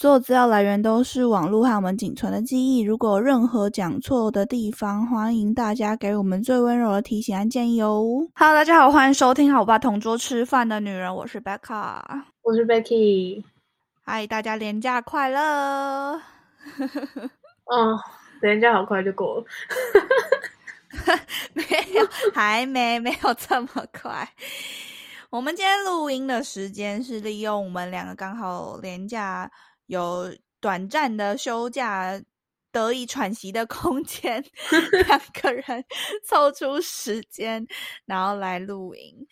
所有资料来源都是网络和我们仅存的记忆。如果有任何讲错的地方，欢迎大家给我们最温柔的提醒和建议哦。Hello，大家好，欢迎收听《好吧同桌吃饭的女人》，我是 Becca，我是 Becky。嗨，大家连假快乐！哦，连假好快就过了。没有，还没，没有这么快。我们今天录音的时间是利用我们两个刚好连假有短暂的休假，得以喘息的空间，两个人凑出时间，然后来露营。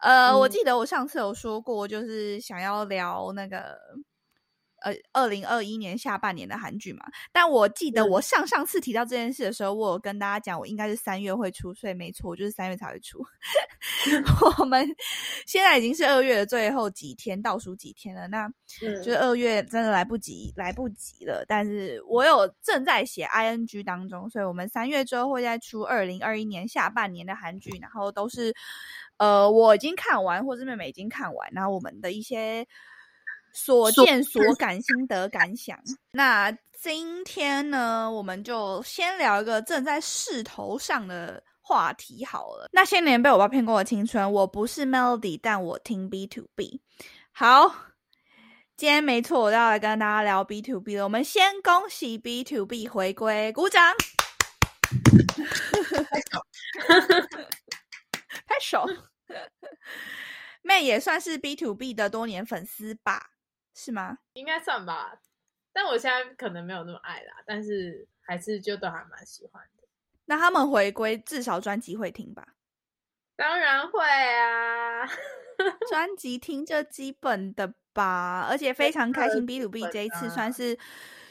呃，我记得我上次有说过，就是想要聊那个。呃，二零二一年下半年的韩剧嘛，但我记得我上上次提到这件事的时候，我有跟大家讲，我应该是三月会出，所以没错，就是三月才会出。我们现在已经是二月的最后几天，倒数几天了，那就是二月真的来不及，来不及了。但是我有正在写 ing 当中，所以我们三月之后会再出二零二一年下半年的韩剧，然后都是呃我已经看完，或者妹妹已经看完，然后我们的一些。所见所感、心得感想。那今天呢，我们就先聊一个正在势头上的话题好了。那些年被我爸骗过的青春，我不是 Melody，但我听 B to B。好，今天没错，我要来跟大家聊 B to B 了。我们先恭喜 B to B 回归，鼓掌！拍手，妹也算是 B to B 的多年粉丝吧。是吗？应该算吧，但我现在可能没有那么爱啦，但是还是就都还蛮喜欢的。那他们回归至少专辑会听吧？当然会啊，专辑听这基本的吧，而且非常开心。B to B 这一次算是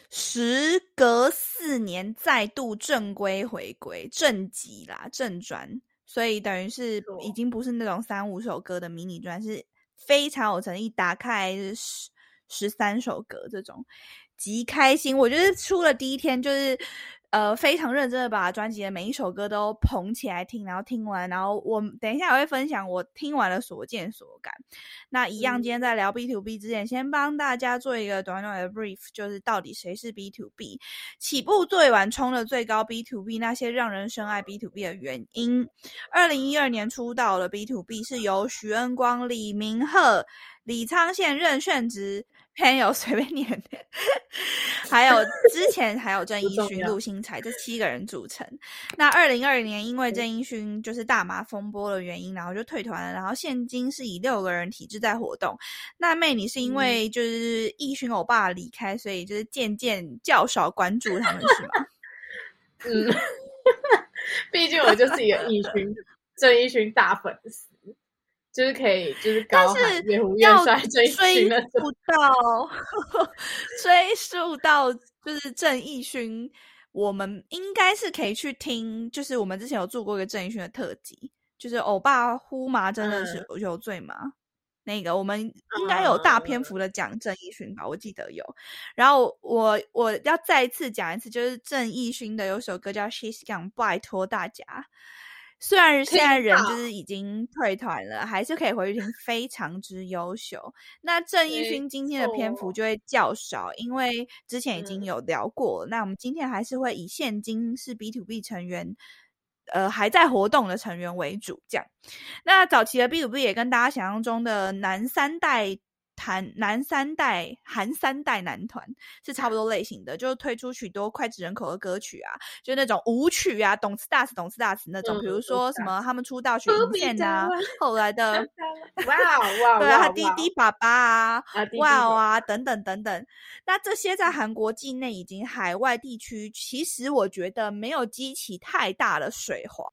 时隔四年再度正规回归正集啦，正专，所以等于是已经不是那种三五首歌的迷你专，是非常有诚意。打开是。十三首歌，这种极开心。我觉得出了第一天就是。呃，非常认真的把专辑的每一首歌都捧起来听，然后听完，然后我等一下我会分享我听完了所见所感。那一样，今天在聊 B to B 之前，先帮大家做一个短短的 brief，就是到底谁是 B to B，起步最晚冲的最高 B to B，那些让人深爱 B to B 的原因。二零一二年出道的 B to B 是由徐恩光、李明赫、李昌宪、任炫植。朋友 随便念，还有之前还有郑义勋、陆星材这七个人组成。那二零二零年因为郑义勋就是大麻风波的原因，然后就退团了。然后现今是以六个人体制在活动。那妹，你是因为就是一勋欧巴离开，所以就是渐渐较少关注他们是吗？嗯，毕竟我就是一个一勋郑义勋大粉丝。就是可以，就是高喊越呼越帅，追 溯到追溯到就是郑义勋，我们应该是可以去听，就是我们之前有做过一个郑义勋的特辑，就是欧巴呼麻真的是有罪吗？那个我们应该有大篇幅的讲郑义勋吧，我记得有。然后我我要再一次讲一次，就是郑义勋的有首歌叫《She's Gone》，拜托大家。虽然现在人就是已经退团了，还是可以回去听，非常之优秀。那郑义勋今天的篇幅就会较少，因为之前已经有聊过。那我们今天还是会以现今是 B to B 成员，呃，还在活动的成员为主。这样，那早期的 B to B 也跟大家想象中的男三代。韩男三代、韩三代男团是差不多类型的，就推出许多脍炙人口的歌曲啊，就那种舞曲啊，懂词大词、懂词大词那种。比如说什么他们出道曲《银线》啊，后来的哇哇，对啊，滴滴爸爸啊，哇啊等等等等。那这些在韩国境内以及海外地区，其实我觉得没有激起太大的水花。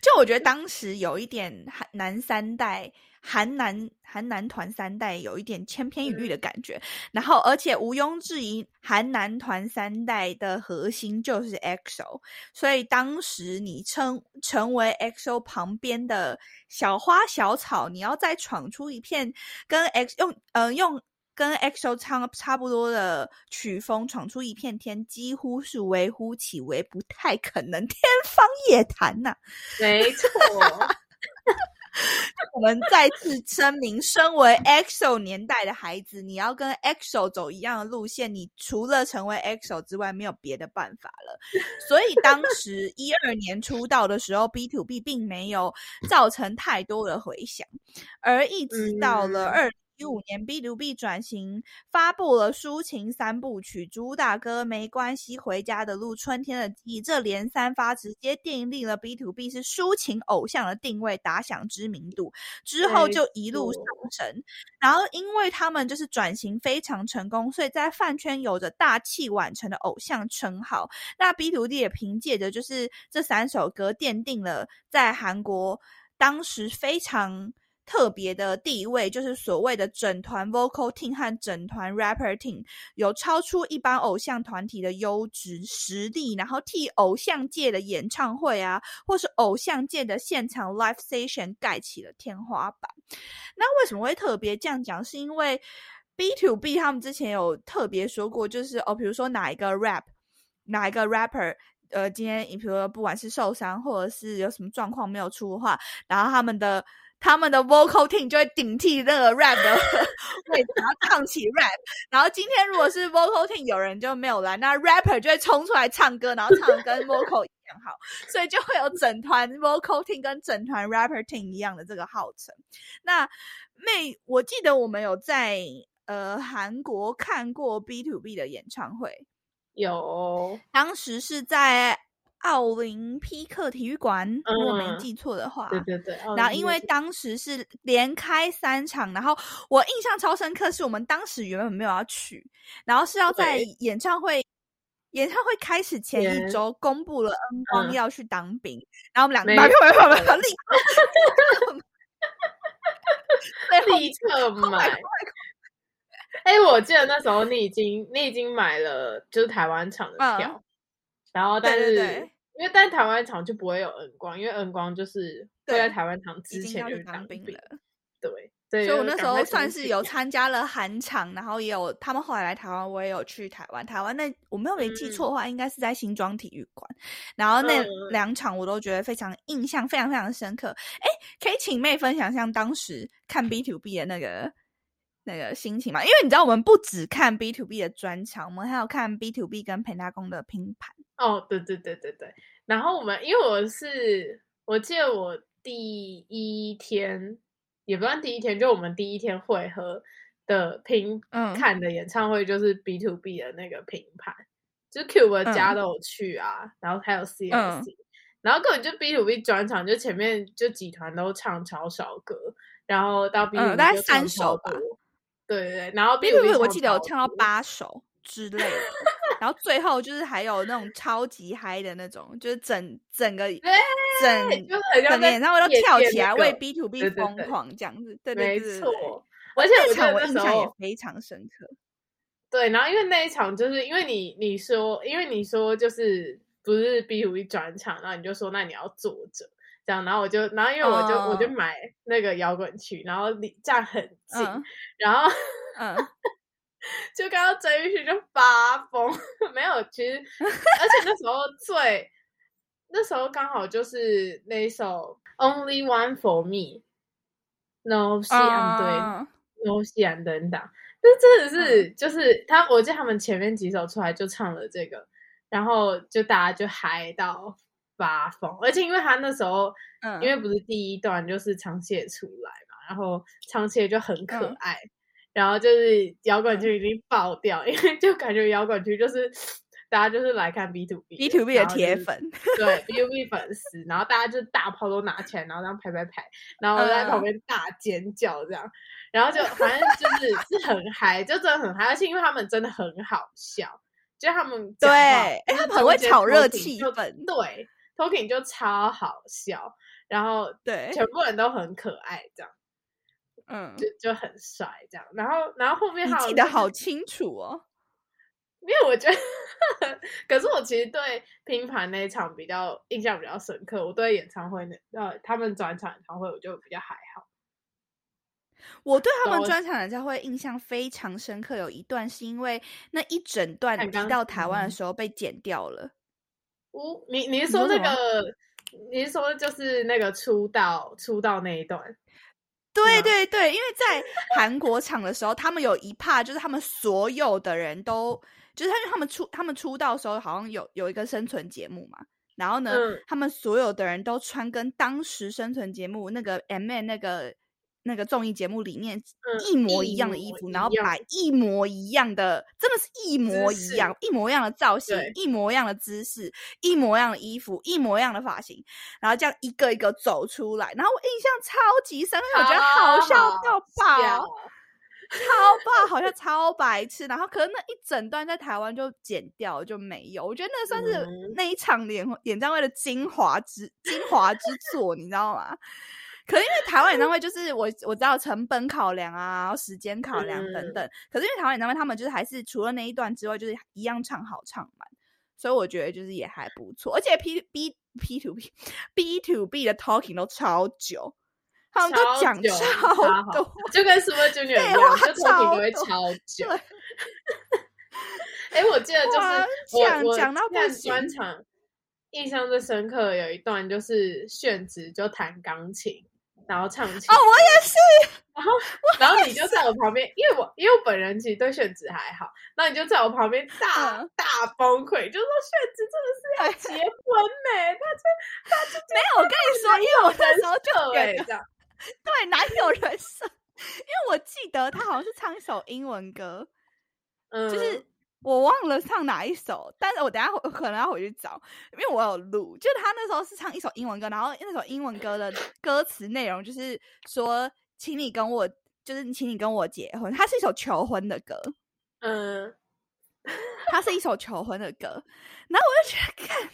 就我觉得当时有一点韩男三代。韩男韩男团三代有一点千篇一律的感觉，然后而且毋庸置疑，韩男团三代的核心就是 EXO，所以当时你称成为 EXO 旁边的小花小草，你要再闯出一片跟 X 用呃用跟 EXO 差差不多的曲风，闯出一片天，几乎是微乎其微，不太可能，天方夜谭呐。没错。我们再次声明，身为 EXO 年代的孩子，你要跟 EXO 走一样的路线，你除了成为 EXO 之外，没有别的办法了。所以当时一二年出道的时候，B to B 并没有造成太多的回响，而一直到了二。一五年，B to B 转型发布了抒情三部曲，主打歌《没关系》、《回家的路》、《春天的记忆》，这连三发直接奠定了 B to B 是抒情偶像的定位，打响知名度。之后就一路上升。然后，因为他们就是转型非常成功，所以在饭圈有着大器晚成的偶像称号。那 B to B 也凭借着就是这三首歌，奠定了在韩国当时非常。特别的地位，就是所谓的整团 vocal team 和整团 rapper team 有超出一般偶像团体的优质实力，然后替偶像界的演唱会啊，或是偶像界的现场 live session 盖起了天花板。那为什么会特别这样讲？是因为 B to B 他们之前有特别说过，就是哦，比如说哪一个 rap，哪一个 rapper，呃，今天你比如说不管是受伤或者是有什么状况没有出的话，然后他们的。他们的 vocal team 就会顶替那个 rap 的 位置，然后唱起 rap。然后今天如果是 vocal team 有人就没有来，那 rapper 就会冲出来唱歌，然后唱的跟 vocal 一样好，所以就会有整团 vocal team 跟整团 rapper team 一样的这个号称。那妹，我记得我们有在呃韩国看过 B to B 的演唱会，有，当时是在。奥林匹克体育馆，如果没记错的话，对对对。然后因为当时是连开三场，然后我印象超深刻，是我们当时原本没有要去，然后是要在演唱会演唱会开始前一周公布了恩光要去当兵，然后我们两个买票买票买票，立刻 立刻买。哎，我记得那时候你已经你已经买了就是台湾场的票，然后但是。因为但台湾场就不会有恩光，因为恩光就是会在台湾场之前就当兵了。对，所以我那时候算是有参加了韩场，然后也有他们后来来台湾，我也有去台湾。台湾那我没有没记错的话，应该是在新庄体育馆。然后那两场我都觉得非常印象非常非常深刻。哎，可以请妹分享一下当时看 B to B 的那个那个心情嘛？因为你知道我们不只看 B to B 的专场，我们还有看 B to B 跟陪大公的拼盘。哦，对对对对对，然后我们因为我是我记得我第一天也不算第一天，就我们第一天会合的拼看的演唱会就是 B to B 的那个拼盘，就是 Q 的家都有去啊，然后还有 C S C，然后根本就 B to B 专场，就前面就几团都唱超少歌，然后到 B to B 大概三首吧，对对对，然后 B to B 我记得有唱到八首之类的。然后最后就是还有那种超级嗨的那种，就是整整个整整个演唱会都跳起来为 B to B 疯狂这样子，对对对，没错。而且那场我印象也非常深刻。对，然后因为那一场就是因为你你说，因为你说就是不是 B to B 转场，然后你就说那你要坐着这样，然后我就然后因为我就我就买那个摇滚区，然后离站很近，然后嗯。就刚刚追玉旭就发疯，没有，其实而且那时候最那时候刚好就是那首 Only One for Me，No 西安对，No 西安等等，这真的是就是他，我记得他们前面几首出来就唱了这个，然后就大家就嗨到发疯，而且因为他那时候，嗯，因为不是第一段就是长谢出来嘛，然后长谢就很可爱。然后就是摇滚区已经爆掉，因为就感觉摇滚区就是大家就是来看 B to B，B to B 的铁粉，对 B to B 粉丝，然后大家就大炮都拿起来，然后这样拍拍拍，然后在旁边大尖叫这样，然后就反正就是是很嗨，就真的很嗨，而且因为他们真的很好笑，就他们对，哎，他们很会炒热气氛，对，Talking 就超好笑，然后对，全部人都很可爱这样。嗯，就就很帅这样，然后然后后面记得好清楚哦。因为我觉得，可是我其实对拼盘那一场比较印象比较深刻。我对演唱会那呃他们转场演唱会我就比较还好。我对他们专场演唱会印象非常深刻，有一段是因为那一整段移到台湾的时候被剪掉了。我你你是说那个你是说就是那个出道出道那一段？对对对，因为在韩国场的时候，他们有一怕就是他们所有的人都就是因为他们出他们出道的时候好像有有一个生存节目嘛，然后呢，他们所有的人都穿跟当时生存节目那个 M N 那个。那个综艺节目里面一模一样的衣服，然后摆一模一样的，真的是一模一样，一模一样的造型，一模一样的姿势，一模一样的衣服，一模一样的发型，然后这样一个一个走出来，然后我印象超级深，我觉得好笑到爆，超爆，好像超白痴。然后可能那一整段在台湾就剪掉就没有，我觉得那算是那一场演演唱会的精华之精华之作，你知道吗？可是因为台湾演唱会就是我我知道成本考量啊，然后时间考量等等。可是因为台湾演唱会他们就是还是除了那一段之外，就是一样唱好唱满，所以我觉得就是也还不错。而且 P B P to B B to B 的 talking 都超久，他们都讲超多，就跟 Super Junior 一样，就 talking 都会超久。哎，我记得就是我讲到看专场，印象最深刻有一段就是炫子就弹钢琴。然后唱起哦，我也是。然后，然后你就在我旁边，因为我因为我本人其实对炫子还好，那你就在我旁边大大崩溃，就说炫子真的是要结婚呢？他就他就没有，我跟你说，因为我那时候就觉得，对，哪有人设？因为我记得他好像是唱一首英文歌，嗯，就是。我忘了唱哪一首，但是我等下可能要回去找，因为我有录。就是他那时候是唱一首英文歌，然后那首英文歌的歌词内容就是说，请你跟我，就是请你跟我结婚。它是一首求婚的歌，嗯，它是一首求婚的歌。然后我就觉得，看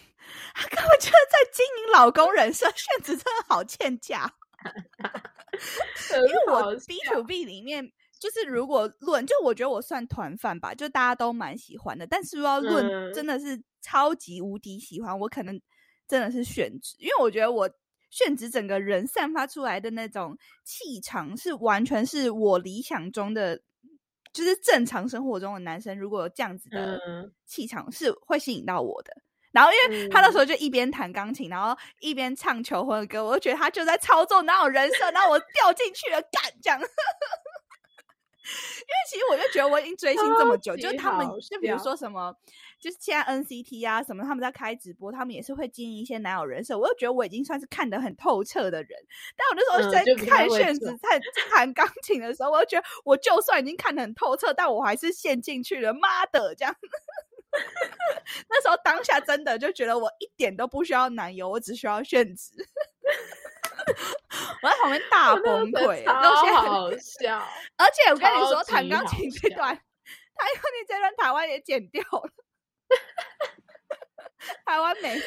他根本就是在经营老公人设，炫子真的好欠架。因为我 B to B 里面。就是如果论，就我觉得我算团饭吧，就大家都蛮喜欢的。但是如果要论，真的是超级无敌喜欢，我可能真的是炫职，因为我觉得我炫职整个人散发出来的那种气场，是完全是我理想中的，就是正常生活中的男生如果有这样子的气场，是会吸引到我的。然后因为他那时候就一边弹钢琴，然后一边唱求婚的歌，我就觉得他就在操纵那种人设，然后我掉进去了，干这样。因为其实我就觉得我已经追星这么久，就他们就比如说什么，就是现在 NCT 啊什么，他们在开直播，他们也是会经营一些男友人设。我就觉得我已经算是看得很透彻的人。但我那时候在看炫子在弹钢琴的时候，我就觉得我就算已经看得很透彻，但我还是陷进去了。妈的，这样。那时候当下真的就觉得我一点都不需要男友，我只需要炫子。我在旁边大崩溃，超好笑。而且我跟你说，弹钢琴这段，他用你这段台湾也剪掉了，台湾没有。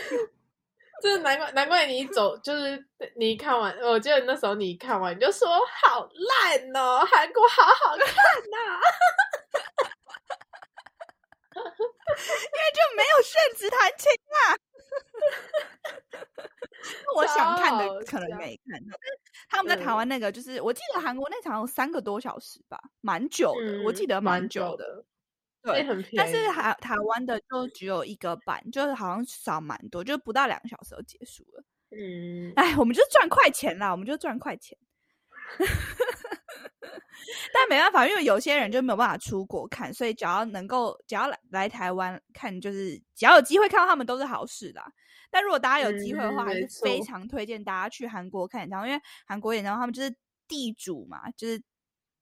这 难怪，难怪你走，就是你看完，我记得那时候你看完，你就说好烂哦，韩国好好看呐。因为就没有炫子弹琴啊。我想看的可能没看到，他们在台湾那个就是，我记得韩国那场有三个多小时吧，蛮久的，我记得蛮久的。对，但是台台湾的就只有一个版，就是好像少蛮多，就不到两个小时就结束了。嗯，哎，我们就赚快钱啦，我们就赚快钱。但没办法，因为有些人就没有办法出国看，所以只要能够，只要来来台湾看，就是只要有机会看到他们都是好事啦。但如果大家有机会的话，还是非常推荐大家去韩国看演唱会，因为韩国演唱会他们就是地主嘛，就是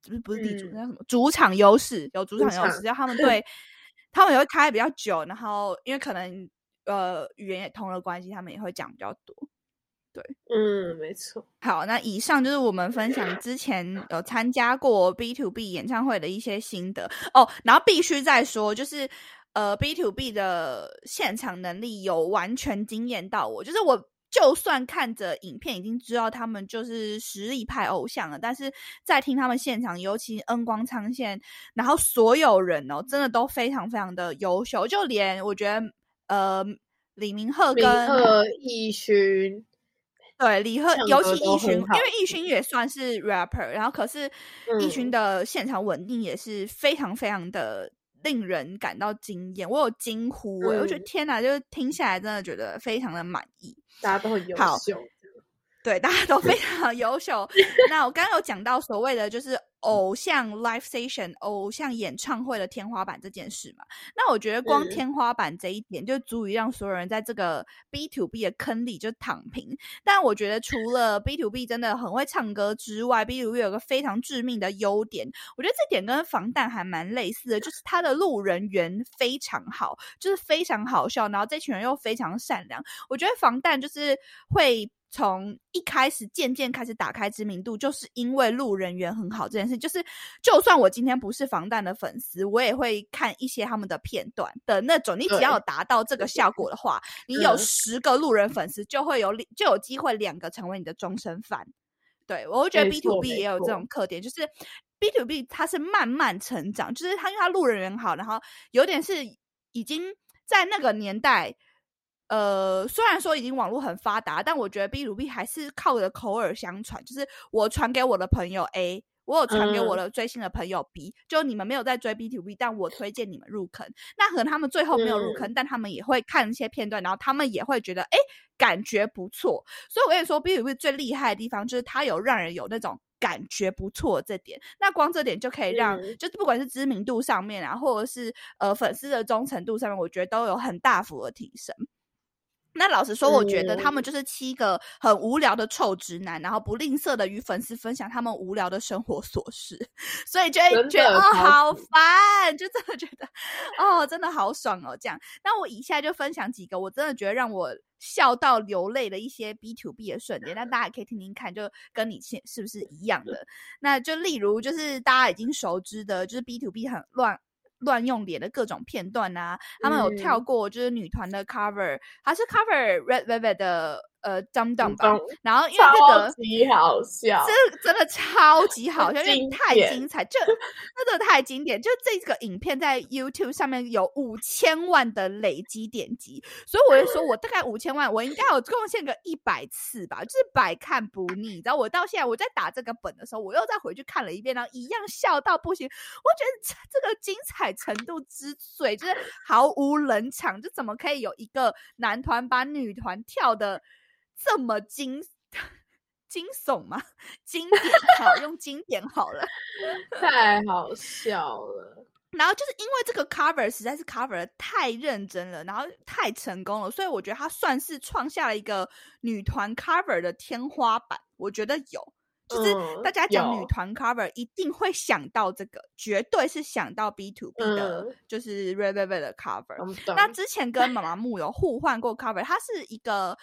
不是不是地主，那什么主场优势，有主场优势，要他们对 他们也会开比较久，然后因为可能呃语言也通了关系，他们也会讲比较多。对，嗯，没错。好，那以上就是我们分享之前有参加过 B to B 演唱会的一些心得哦，然后必须再说，就是。呃，B to B 的现场能力有完全惊艳到我，就是我就算看着影片已经知道他们就是实力派偶像了，但是在听他们现场，尤其恩光昌线，然后所有人哦，真的都非常非常的优秀，就连我觉得呃李明赫跟易勋，对李贺，尤其易勋，因为易勋也算是 rapper，然后可是易勋的现场稳定也是非常非常的。令人感到惊艳，我有惊呼哎，我觉得天哪，就是听下来真的觉得非常的满意，大家都很优秀。对，大家都非常优秀。那我刚刚有讲到所谓的就是偶像 live station、偶像演唱会的天花板这件事嘛？那我觉得光天花板这一点就足以让所有人在这个 B to B 的坑里就躺平。但我觉得除了 B to B 真的很会唱歌之外，B to B 有个非常致命的优点，我觉得这点跟防弹还蛮类似的，就是他的路人缘非常好，就是非常好笑，然后这群人又非常善良。我觉得防弹就是会。从一开始渐渐开始打开知名度，就是因为路人缘很好这件事。就是，就算我今天不是防弹的粉丝，我也会看一些他们的片段的那种。你只要达到这个效果的话，你有十个路人粉丝，就会有就有机会两个成为你的终身 fan。对我会觉得 B to B 也有这种特点，就是 B to B 它是慢慢成长，就是它因为它路人缘好，然后有点是已经在那个年代。呃，虽然说已经网络很发达，但我觉得 B to B 还是靠着口耳相传，就是我传给我的朋友 A，我有传给我的追星的朋友 B，就你们没有在追 B to B，但我推荐你们入坑。那可能他们最后没有入坑，但他们也会看一些片段，然后他们也会觉得哎，感觉不错。所以我跟你说，B to B 最厉害的地方就是它有让人有那种感觉不错这点。那光这点就可以让，就是不管是知名度上面啊，或者是呃粉丝的忠诚度上面，我觉得都有很大幅的提升。那老实说，我觉得他们就是七个很无聊的臭直男，然后不吝啬的与粉丝分享他们无聊的生活琐事，所以就会觉得哦好烦，就真的觉得哦真的好爽哦这样。那我以下就分享几个我真的觉得让我笑到流泪的一些 B to B 的瞬间，那大家也可以听听看，就跟你现是不是一样的？那就例如就是大家已经熟知的，就是 B to B 很乱。乱用脸的各种片段啊，他们有跳过就是女团的 cover，还是 cover Red Velvet 的。呃，Dum Dum 吧，然后因为这个超级好笑，这真的超级好笑，因为太精彩，这真的太经典。就这个影片在 YouTube 上面有五千万的累积点击，所以我就说，我大概五千万，我应该有贡献个一百次吧，就是百看不腻。然后我到现在我在打这个本的时候，我又再回去看了一遍，然后一样笑到不行。我觉得这个精彩程度之最，就是毫无冷场，就怎么可以有一个男团把女团跳的。这么惊 惊悚吗？经典好，用经典好了，太好笑了。然后就是因为这个 cover 实在是 cover 太认真了，然后太成功了，所以我觉得它算是创下了一个女团 cover 的天花板。我觉得有，就是大家讲女团 cover 一定会想到这个，绝对是想到 B to B 的，就是 Red Velvet 的 cover。那之前跟妈妈木有互换过 cover，它是一个。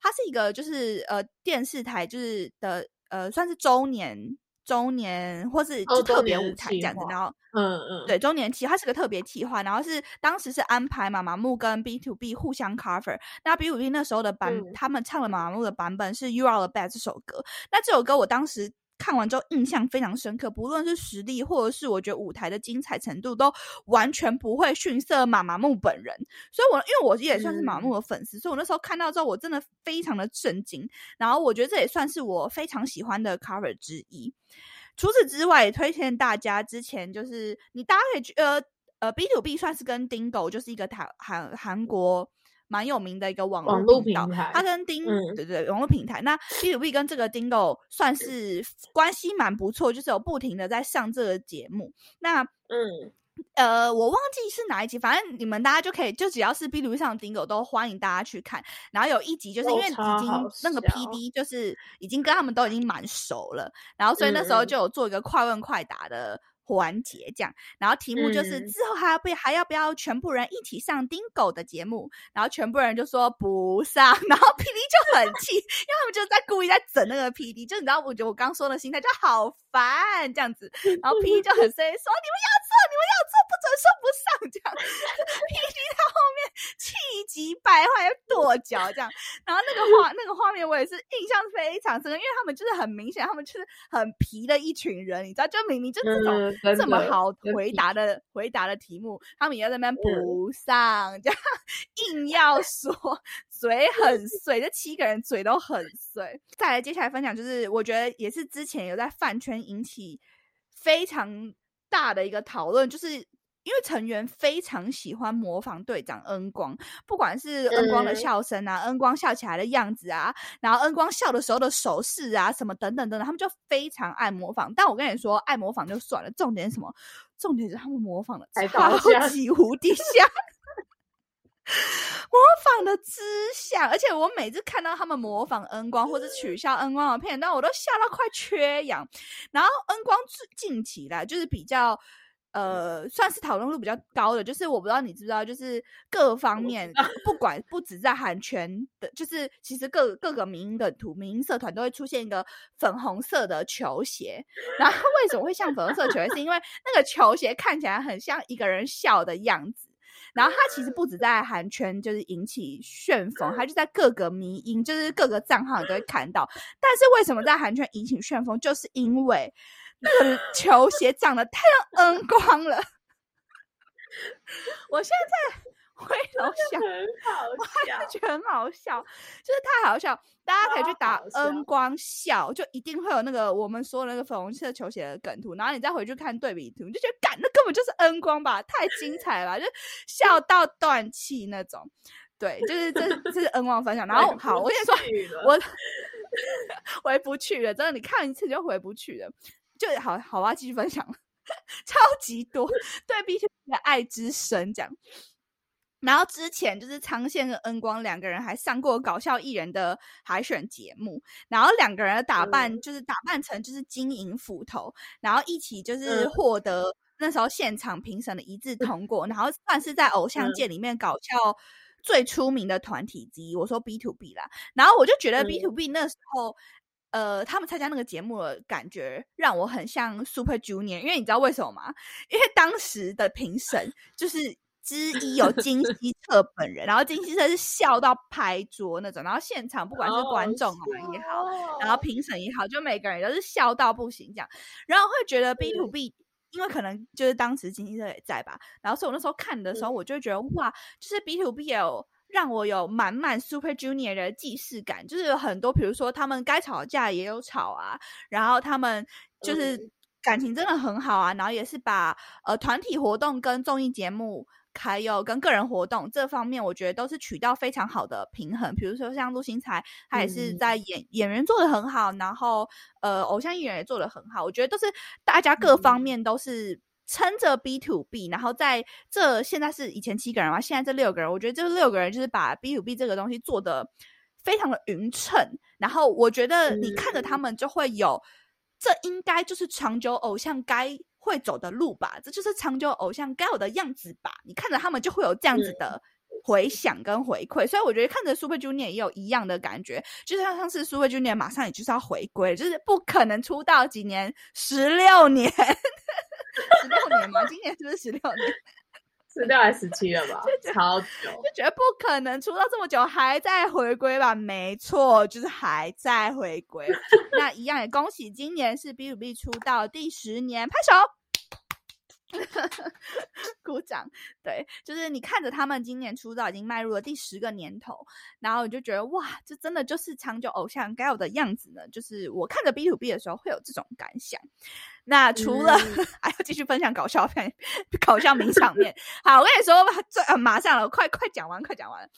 它是一个，就是呃，电视台就是的，呃，算是周年周年或是就特别舞台这样子，然后嗯嗯，对，周年期它是个特别企划，然后是当时是安排妈妈木跟 B to B 互相 cover，那 B to B 那时候的版，他们唱了妈妈木的版本是 You Are the Best 这首歌，那这首歌我当时。看完之后印象非常深刻，不论是实力或者是我觉得舞台的精彩程度，都完全不会逊色马马木本人。所以，我因为我也算是马木的粉丝，所以我那时候看到之后，我真的非常的震惊。然后，我觉得这也算是我非常喜欢的 cover 之一。除此之外，也推荐大家之前就是你大家可以去呃呃 B to B 算是跟 Dingo 就是一个台韩韩国。蛮有名的一个网络平台，它跟丁对对网络平台，那 B to B 跟这个 Dingo 算是关系蛮不错，就是有不停的在上这个节目。那嗯呃，我忘记是哪一集，反正你们大家就可以，就只要是 B to B 上的 Dingo 都欢迎大家去看。然后有一集就是因为已经那个 P D 就是已经跟他们都已经蛮熟了，然后所以那时候就有做一个快问快答的。环节这样，然后题目就是之后还要不还要不要全部人一起上丁狗的节目？然后全部人就说不上，然后 P D 就很气，因为他们就在故意在整那个 P D，就你知道，我觉得我刚说的心态就好烦这样子，然后 P D 就很生气说你们要做，你们要做，不准说不上这样，P D 到后面气急败坏要跺脚这样，然后那个画那个画面我也是印象非常深，因为他们就是很明显，他们就是很皮的一群人，你知道，就明明就这种。这么好回答。的回答的题目，他们也要在那边补上，这样硬要说嘴很碎，这七个人嘴都很碎。再来，接下来分享就是，我觉得也是之前有在饭圈引起非常大的一个讨论，就是因为成员非常喜欢模仿队长恩光，不管是恩光的笑声啊，恩光笑起来的样子啊，然后恩光笑的时候的手势啊，什么等等等等，他们就非常爱模仿。但我跟你说，爱模仿就算了，重点是什么？重点是他们模仿的超级无 敌像。模仿的之像，而且我每次看到他们模仿恩光或者取笑恩光的片段，我都笑到快缺氧。然后恩光近期来就是比较呃，算是讨论度比较高的，就是我不知道你知不知道，就是各方面不管不止在韩圈的，就是其实各各个民营的图民营社团都会出现一个粉红色的球鞋。然后为什么会像粉红色球鞋？是因为那个球鞋看起来很像一个人笑的样子。然后它其实不止在韩圈就是引起旋风，它就在各个迷音，就是各个账号都会看到。但是为什么在韩圈引起旋风？就是因为那个球鞋长得太像恩光了。我现在。回 头想，我还是觉得很好笑，就是太好笑。大家可以去打“恩光笑”，就一定会有那个我们说的那个粉红色球鞋的梗图。然后你再回去看对比图，你就觉得，干，那根本就是恩光吧？太精彩了，就笑到断气那种。对，就是这这是恩光分享。然后好，我跟你说，我 回不去了，真的，你看一次就回不去了。就好好啊，继续分享了，超级多 对 B T 的爱之深，这样。然后之前就是苍宪跟恩光两个人还上过搞笑艺人的海选节目，然后两个人的打扮就是打扮成就是金银斧头，然后一起就是获得那时候现场评审的一致通过，然后算是在偶像界里面搞笑最出名的团体之一。我说 B to B 啦，然后我就觉得 B to B 那时候，呃，他们参加那个节目的感觉让我很像 Super Junior，因为你知道为什么吗？因为当时的评审就是。之一有金 希澈本人，然后金希澈是笑到拍桌那种，然后现场不管是观众啊也好，然后评审也好，就每个人都是笑到不行这样，然后会觉得 B to B，因为可能就是当时金希澈也在吧，然后所以我那时候看的时候，我就觉得哇，就是 B to B 有让我有满满 Super Junior 的既视感，就是有很多，比如说他们该吵架也有吵啊，然后他们就是感情真的很好啊，然后也是把呃团体活动跟综艺节目。还有跟个人活动这方面，我觉得都是取到非常好的平衡。比如说像陆星材，他也是在演演员做的很好，然后呃，偶像艺人也做的很好。我觉得都是大家各方面都是撑着 B to B，然后在这现在是以前七个人嘛，现在这六个人，我觉得这六个人就是把 B to B 这个东西做的非常的匀称。然后我觉得你看着他们就会有，这应该就是长久偶像该。会走的路吧，这就是长久偶像该有的样子吧。你看着他们就会有这样子的回想跟回馈，所以我觉得看着 Super Junior 也有一样的感觉，就像上次 Super Junior 马上也就是要回归，就是不可能出道几年，十六年，十六年吗？今年是不是十六年？十六还是十七了吧？超久，就觉得不可能出道这么久还在回归吧？没错，就是还在回归。那一样也恭喜今年是 B to B 出道第十年，拍手。鼓掌，对，就是你看着他们今年出道已经迈入了第十个年头，然后你就觉得哇，这真的就是长久偶像该有的样子呢。就是我看着 B to B 的时候会有这种感想。那除了还要继续分享搞笑片、搞笑名场面，好，我跟你说吧，这马上了，快快讲完，快讲完。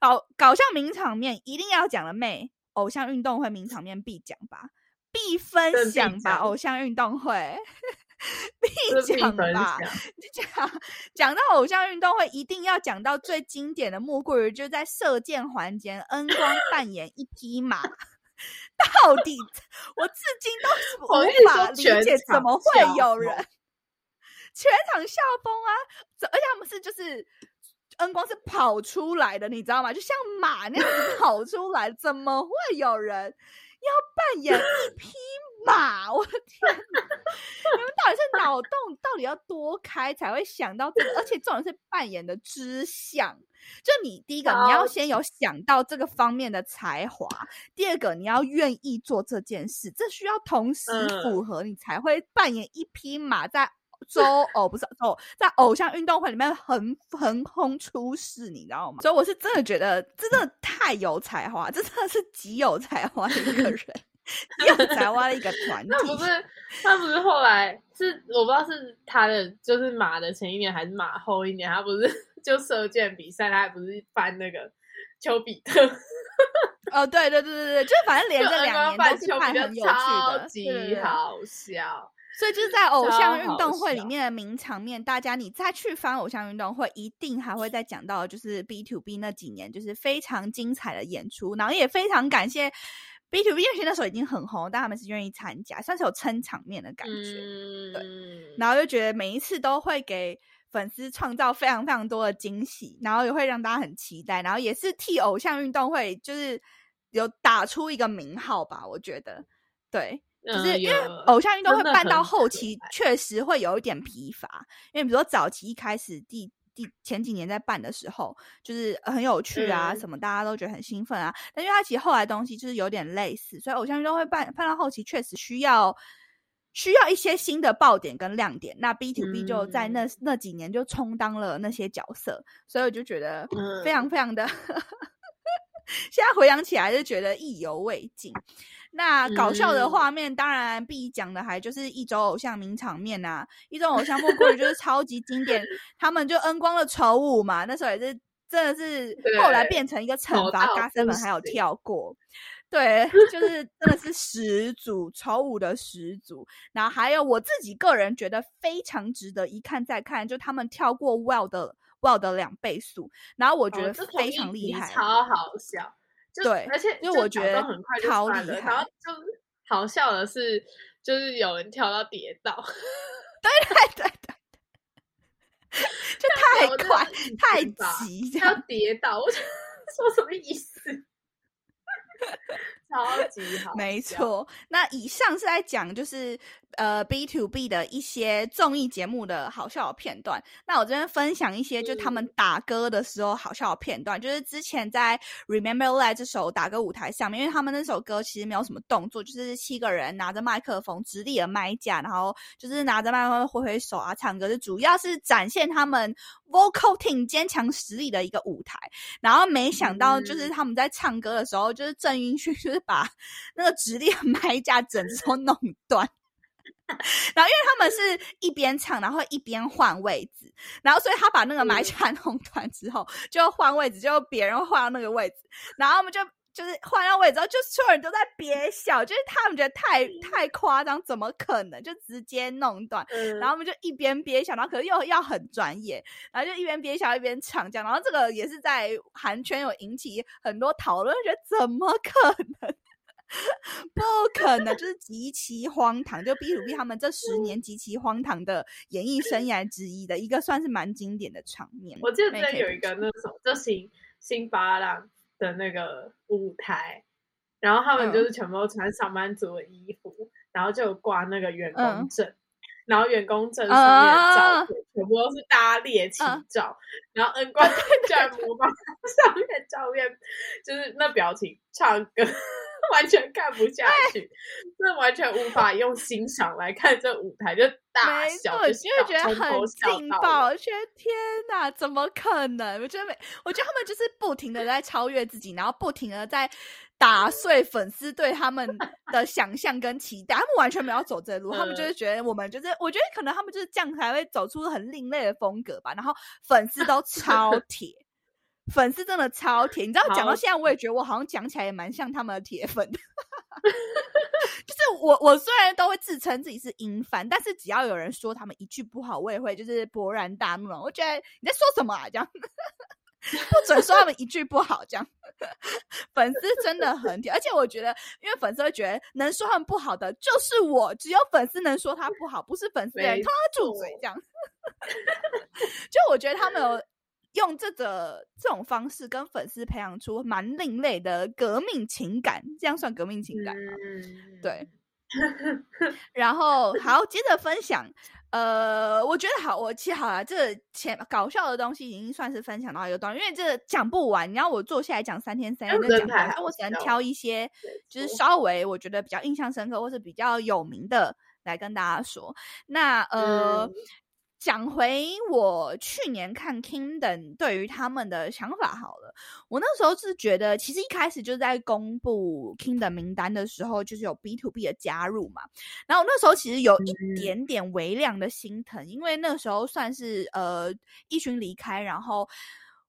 搞搞笑名场面一定要讲的妹，偶像运动会名场面必讲吧，必分享吧，偶像运动会。必讲吧，讲讲到偶像运动会，一定要讲到最经典的，莫过于就在射箭环节，恩光扮演一匹马。到底我至今都是无法理解，怎么会有人全场笑疯啊？而且他们是就是恩光是跑出来的，你知道吗？就像马那样子跑出来，怎么会有人要扮演一匹？马，我的天！你们到底是脑洞到底要多开才会想到这个？而且重点是扮演的知相，就你第一个你要先有想到这个方面的才华，第二个你要愿意做这件事，这需要同时符合，你才会扮演一匹马在周偶不是哦，在偶像运动会里面横横空出世，你知道吗？所以我是真的觉得真的太有才华，真的是极有才华的一个人。又才挖了一个团体。那不是，那不是后来是我不知道是他的，就是马的前一年还是马后一年，他不是就射箭比赛，他还不是翻那个丘比特。哦，对对对对对，就反正连着两年都是办很有趣的，超级好笑。所以就是在偶像运动会里面的名场面，大家你再去翻偶像运动会，一定还会再讲到，就是 B to B 那几年就是非常精彩的演出，然后也非常感谢 B to B，因为那时候已经很红，但他们是愿意参加，算是有撑场面的感觉。对，然后就觉得每一次都会给粉丝创造非常非常多的惊喜，然后也会让大家很期待，然后也是替偶像运动会就是有打出一个名号吧，我觉得对。就是因为偶像运动会办到后期，确实会有一点疲乏。因为比如说早期一开始第第前几年在办的时候，就是很有趣啊，什么大家都觉得很兴奋啊。但因为它其实后来东西就是有点类似，所以偶像运动会办办到后期，确实需要需要一些新的爆点跟亮点。那 B to B 就在那那几年就充当了那些角色，所以我就觉得非常非常的，现在回想起来就觉得意犹未尽。那搞笑的画面，当然必讲的还就是一周偶像名场面呐，一周偶像不过就是超级经典，他们就恩光的丑舞嘛，那时候也是真的是后来变成一个惩罚，嘎森们还有跳过，对，就是真的是始祖丑舞的始祖。然后还有我自己个人觉得非常值得一看再看，就他们跳过 well 的 well 的两倍速，然后我觉得非常厉害，超好笑。对，而且因为我觉得很快就超了，然后就是好笑的是，就是有人跳到跌倒，对对对对，就太快太急，要跌倒，我 说什么意思？超级好，没错。那以上是在讲就是呃 B to B 的一些综艺节目的好笑的片段。那我这边分享一些，就他们打歌的时候好笑的片段。就是之前在 Remember Live 这首打歌舞台上面，因为他们那首歌其实没有什么动作，就是七个人拿着麦克风直立的麦架，然后就是拿着麦克风挥挥手啊唱歌，就主要是展现他们 vocal team 坚强实力的一个舞台。然后没想到就是他们在唱歌的时候，就是郑云勋 就是。把那个直立的麦架整只都弄断，然后因为他们是一边唱，然后一边换位置，然后所以他把那个麦架弄断之后，就换位置，就别人换到那个位置，然后我们就就是换到位置之后，就所有人都在憋笑，就是他们觉得太太夸张，怎么可能就直接弄断？然后我们就一边憋笑，然后可是又要很专业，然后就一边憋笑一边唱这样，然后这个也是在韩圈有引起很多讨论，觉得怎么可能？不可能，就是极其荒唐，就 B to B 他们这十年极其荒唐的演艺生涯之一的一个，算是蛮经典的场面。我记得之前有一个那种就新新巴郎的那个舞台，然后他们就是全部都穿上班族的衣服，然后就挂那个员工证，然后员工证上面的照片全部都是大家猎奇照，然后恩光 居然模仿上面照片，就是那表情唱歌。完全看不下去，这完全无法用欣赏来看这舞台，就大笑，就为觉得很劲爆。我觉得天哪，怎么可能？我觉得每，我觉得他们就是不停的在超越自己，然后不停的在打碎粉丝对他们的想象跟期待。他们完全没有走这路，他们就是觉得我们就是，我觉得可能他们就是这样才会走出很另类的风格吧。然后粉丝都超 铁。粉丝真的超铁，你知道讲到现在，我也觉得我好像讲起来也蛮像他们的铁粉。就是我，我虽然都会自称自己是英 fan，但是只要有人说他们一句不好，我也会就是勃然大怒。我觉得你在说什么啊？这样 不准说他们一句不好，这样粉丝真的很铁。而且我觉得，因为粉丝会觉得能说他们不好的就是我，只有粉丝能说他不好，不是粉丝人他住嘴这样。就我觉得他们有。用这个这种方式跟粉丝培养出蛮另类的革命情感，这样算革命情感吗？对。然后好，接着分享。呃，我觉得好，我其实好了，这前搞笑的东西已经算是分享到一个段，因为这讲不完，你要我坐下来讲三天三夜，那讲不完。我只能挑一些，就是稍微我觉得比较印象深刻或是比较有名的来跟大家说。那呃。讲回我去年看 Kingdom 对于他们的想法好了，我那时候是觉得，其实一开始就在公布 Kingdom 名单的时候，就是有 B to B 的加入嘛。然后那时候其实有一点点微量的心疼，因为那时候算是呃一群离开，然后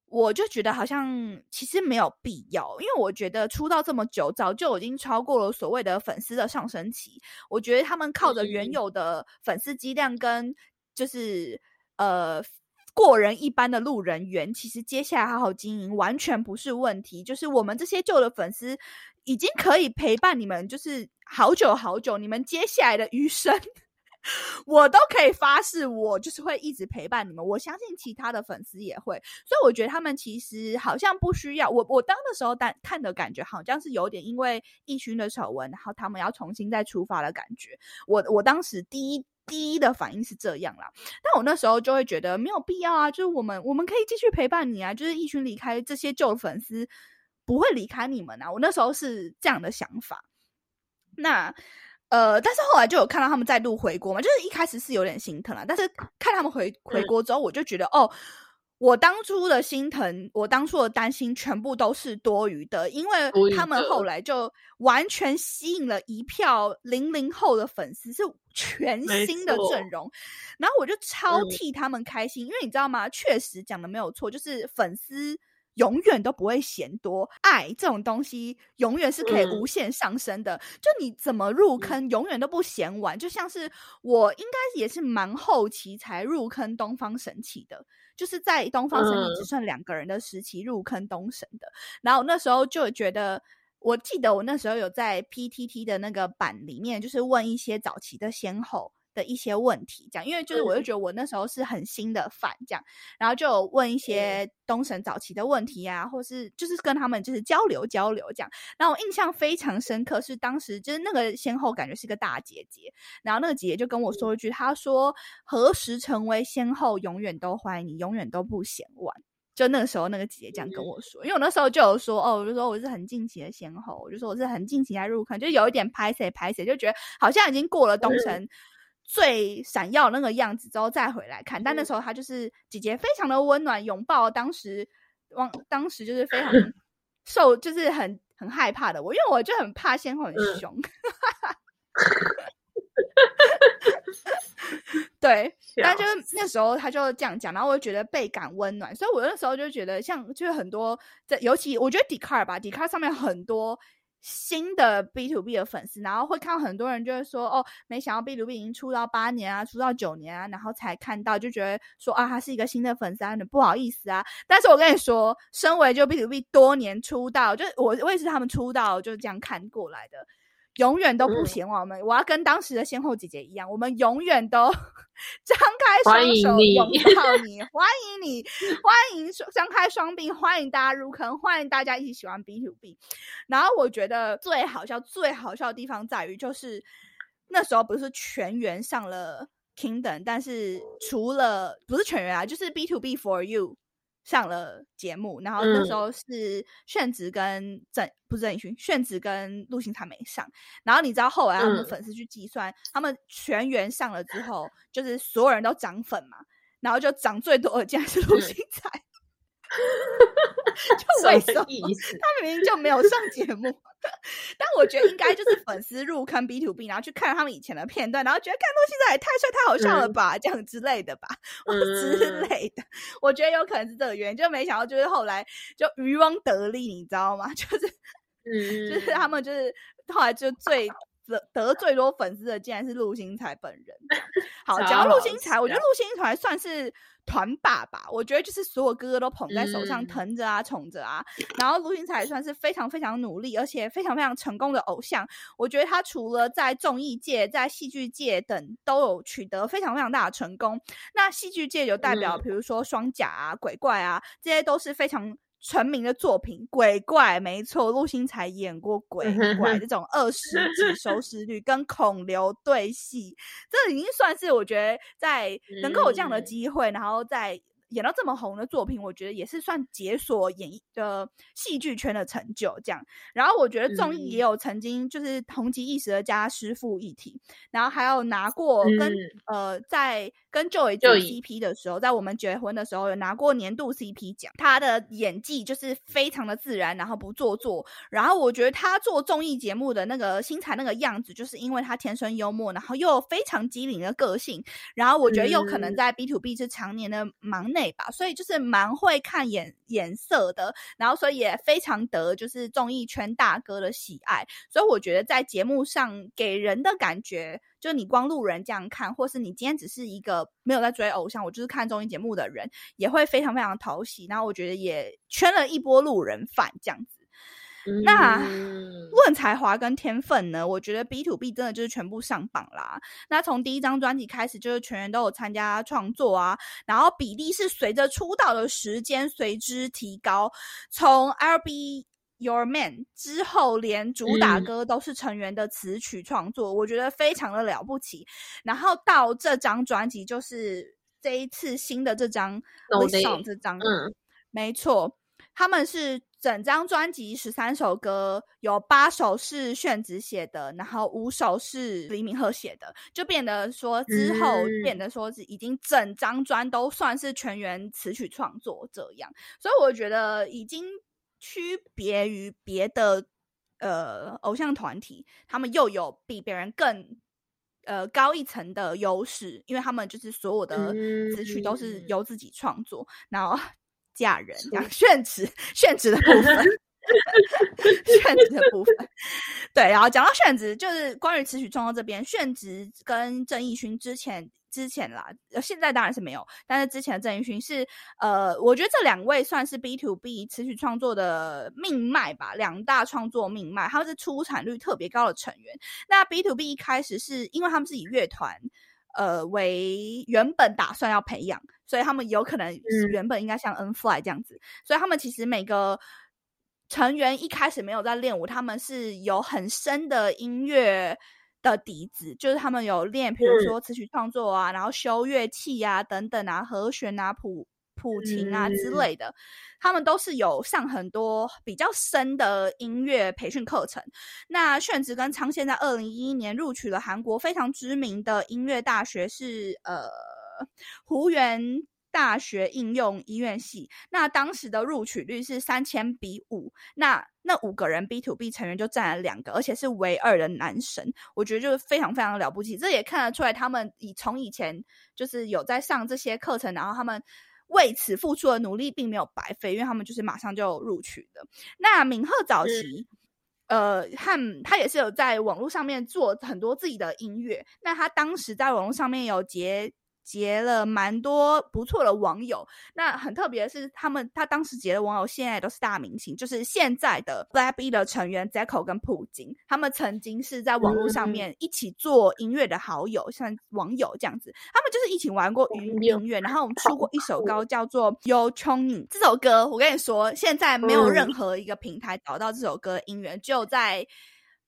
我就觉得好像其实没有必要，因为我觉得出道这么久，早就已经超过了所谓的粉丝的上升期。我觉得他们靠着原有的粉丝基量跟就是呃，过人一般的路人缘，其实接下来好好经营完全不是问题。就是我们这些旧的粉丝，已经可以陪伴你们，就是好久好久。你们接下来的余生，我都可以发誓，我就是会一直陪伴你们。我相信其他的粉丝也会，所以我觉得他们其实好像不需要我。我当的时候，但看的感觉好像是有点因为易勋的丑闻，然后他们要重新再出发的感觉。我我当时第一。第一的反应是这样啦，但我那时候就会觉得没有必要啊，就是我们我们可以继续陪伴你啊，就是一群离开这些旧粉丝不会离开你们啊，我那时候是这样的想法。那呃，但是后来就有看到他们再度回国嘛，就是一开始是有点心疼啊，但是看他们回回国之后，我就觉得哦。我当初的心疼，我当初的担心，全部都是多余的，因为他们后来就完全吸引了一票零零后的粉丝，是全新的阵容，然后我就超替他们开心，因为你知道吗？确实讲的没有错，就是粉丝永远都不会嫌多，爱这种东西永远是可以无限上升的，就你怎么入坑，永远都不嫌晚，就像是我应该也是蛮后期才入坑东方神起的。就是在东方神起只剩两个人的时期入坑东神的，然后那时候就觉得，我记得我那时候有在 PTT 的那个版里面，就是问一些早期的先后。的一些问题，这样，因为就是我就觉得我那时候是很新的饭，这样，然后就问一些东神早期的问题啊，或是就是跟他们就是交流交流这样。然后我印象非常深刻，是当时就是那个先后感觉是个大姐姐，然后那个姐姐就跟我说一句，她说：“何时成为先后，永远都欢迎你，永远都不嫌晚。”就那个时候，那个姐姐这样跟我说，因为我那时候就有说哦，我就说我是很近期的先后，我就说我是很近期才入坑，就有一点拍谁拍谁，就觉得好像已经过了东神。最闪耀那个样子之后再回来看，但那时候他就是姐姐非常的温暖拥抱，当时往当时就是非常受，就是很很害怕的我，因为我就很怕仙后很凶，对，但就是那时候他就这样讲，然后我就觉得倍感温暖，所以我那时候就觉得像就是很多在，尤其我觉得 d 卡 c 吧 d 卡 c 上面很多。新的 B to B 的粉丝，然后会看到很多人就会说：“哦，没想到 B to B 已经出道八年啊，出道九年啊，然后才看到，就觉得说啊，他是一个新的粉丝啊，很不好意思啊。”但是我跟你说，身为就 B to B 多年出道，就是我我也是他们出道就是这样看过来的。永远都不嫌我们，我要跟当时的先后姐姐一样，我们永远都张开双手拥抱你，欢迎你，欢迎张开双臂，欢迎大家入坑，欢迎大家一起喜欢 B to B。然后我觉得最好笑、最好笑的地方在于，就是那时候不是全员上了 Kingdom，但是除了不是全员啊，就是 B to B for you。上了节目，然后那时候是炫子跟郑不是郑宇勋，炫子跟陆星才没上。然后你知道后来他们粉丝去计算，他们全员上了之后，就是所有人都涨粉嘛，然后就涨最多的竟然是陆星才。就为什么他明明就没有上节目？但我觉得应该就是粉丝入坑 B to B，然后去看他们以前的片段，然后觉得看到现在也太帅太好笑了吧，这样之类的吧，之类的。我觉得有可能是这个原因，就没想到就是后来就渔翁得利，你知道吗？就是，嗯，就是他们就是后来就最。得得最多粉丝的竟然是陆星材本人。好，讲到陆星材，我觉得陆星材算是团爸爸。我觉得就是所有哥哥都捧在手上疼着啊，宠着啊。然后陆星材算是非常非常努力，而且非常非常成功的偶像。我觉得他除了在综艺界、在戏剧界等都有取得非常非常大的成功。那戏剧界有代表，比如说双甲啊、鬼怪啊，这些都是非常。成名的作品《鬼怪》没错，陆星才演过《鬼怪》这种二十集收视率，跟孔刘对戏，这已经算是我觉得在能够有这样的机会，然后在演到这么红的作品，我觉得也是算解锁演艺的戏剧圈的成就。这样，然后我觉得综艺也有曾经就是红极一时的家师傅一体，然后还有拿过跟呃在跟 Joey 做 CP 的时候，在我们结婚的时候有拿过年度 CP 奖。他的演技就是非常的自然，然后不做作。然后我觉得他做综艺节目的那个新材那个样子，就是因为他天生幽默，然后又非常机灵的个性。然后我觉得又可能在 B to B 是常年的忙内吧，所以就是蛮会看眼眼色的。然后所以也非常得就是综艺圈大哥的喜爱。所以我觉得在节目上给人的感觉，就你光路人这样看，或是你今天只是一个没有在追偶像，我就是看综艺节目的人，也会非常非常讨喜。然后我觉得也圈了一波路人饭这样子。那论才华跟天分呢？我觉得 B to B 真的就是全部上榜啦。那从第一张专辑开始，就是全员都有参加创作啊，然后比例是随着出道的时间随之提高。从 I'll Be Your Man 之后，连主打歌都是成员的词曲创作，我觉得非常的了不起。然后到这张专辑，就是这一次新的这张《Song》这张，嗯，没错，他们是。整张专辑十三首歌，有八首是炫子写的，然后五首是李敏赫写的，就变得说之后变得说是已经整张专都算是全员词曲创作这样，所以我觉得已经区别于别的呃偶像团体，他们又有比别人更呃高一层的优势，因为他们就是所有的词曲都是由自己创作，然后。嫁人，讲炫职，炫职的部分，炫职的部分，对，然后讲到炫职，就是关于词曲创作这边，炫职跟郑义勋之前之前啦，现在当然是没有，但是之前的郑义勋是，呃，我觉得这两位算是 B to B 词曲创作的命脉吧，两大创作命脉，他们是出产率特别高的成员。那 B to B 一开始是因为他们是以乐团。呃，为原本打算要培养，所以他们有可能原本应该像 N Fly 这样子，所以他们其实每个成员一开始没有在练舞，他们是有很深的音乐的底子，就是他们有练，比如说词曲创作啊，然后修乐器啊等等啊，和弦啊谱。普琴啊之类的，他们都是有上很多比较深的音乐培训课程。那炫子跟昌宪在二零一一年录取了韩国非常知名的音乐大学，是呃湖源大学应用音乐系。那当时的录取率是三千比五，那那五个人 B to B 成员就占了两个，而且是唯二的男神。我觉得就是非常非常了不起，这也看得出来他们以从以前就是有在上这些课程，然后他们。为此付出的努力并没有白费，因为他们就是马上就录取的。那敏赫早期，呃，和他也是有在网络上面做很多自己的音乐。那他当时在网络上面有结。结了蛮多不错的网友，那很特别的是，他们他当时结的网友现在都是大明星，就是现在的 Blackpink 的成员 z a c o 跟普京，他们曾经是在网络上面一起做音乐的好友，像网友这样子，他们就是一起玩过音乐，然后我们出过一首歌叫做《You c h o n g 这首歌我跟你说，现在没有任何一个平台找到这首歌音源，只有在。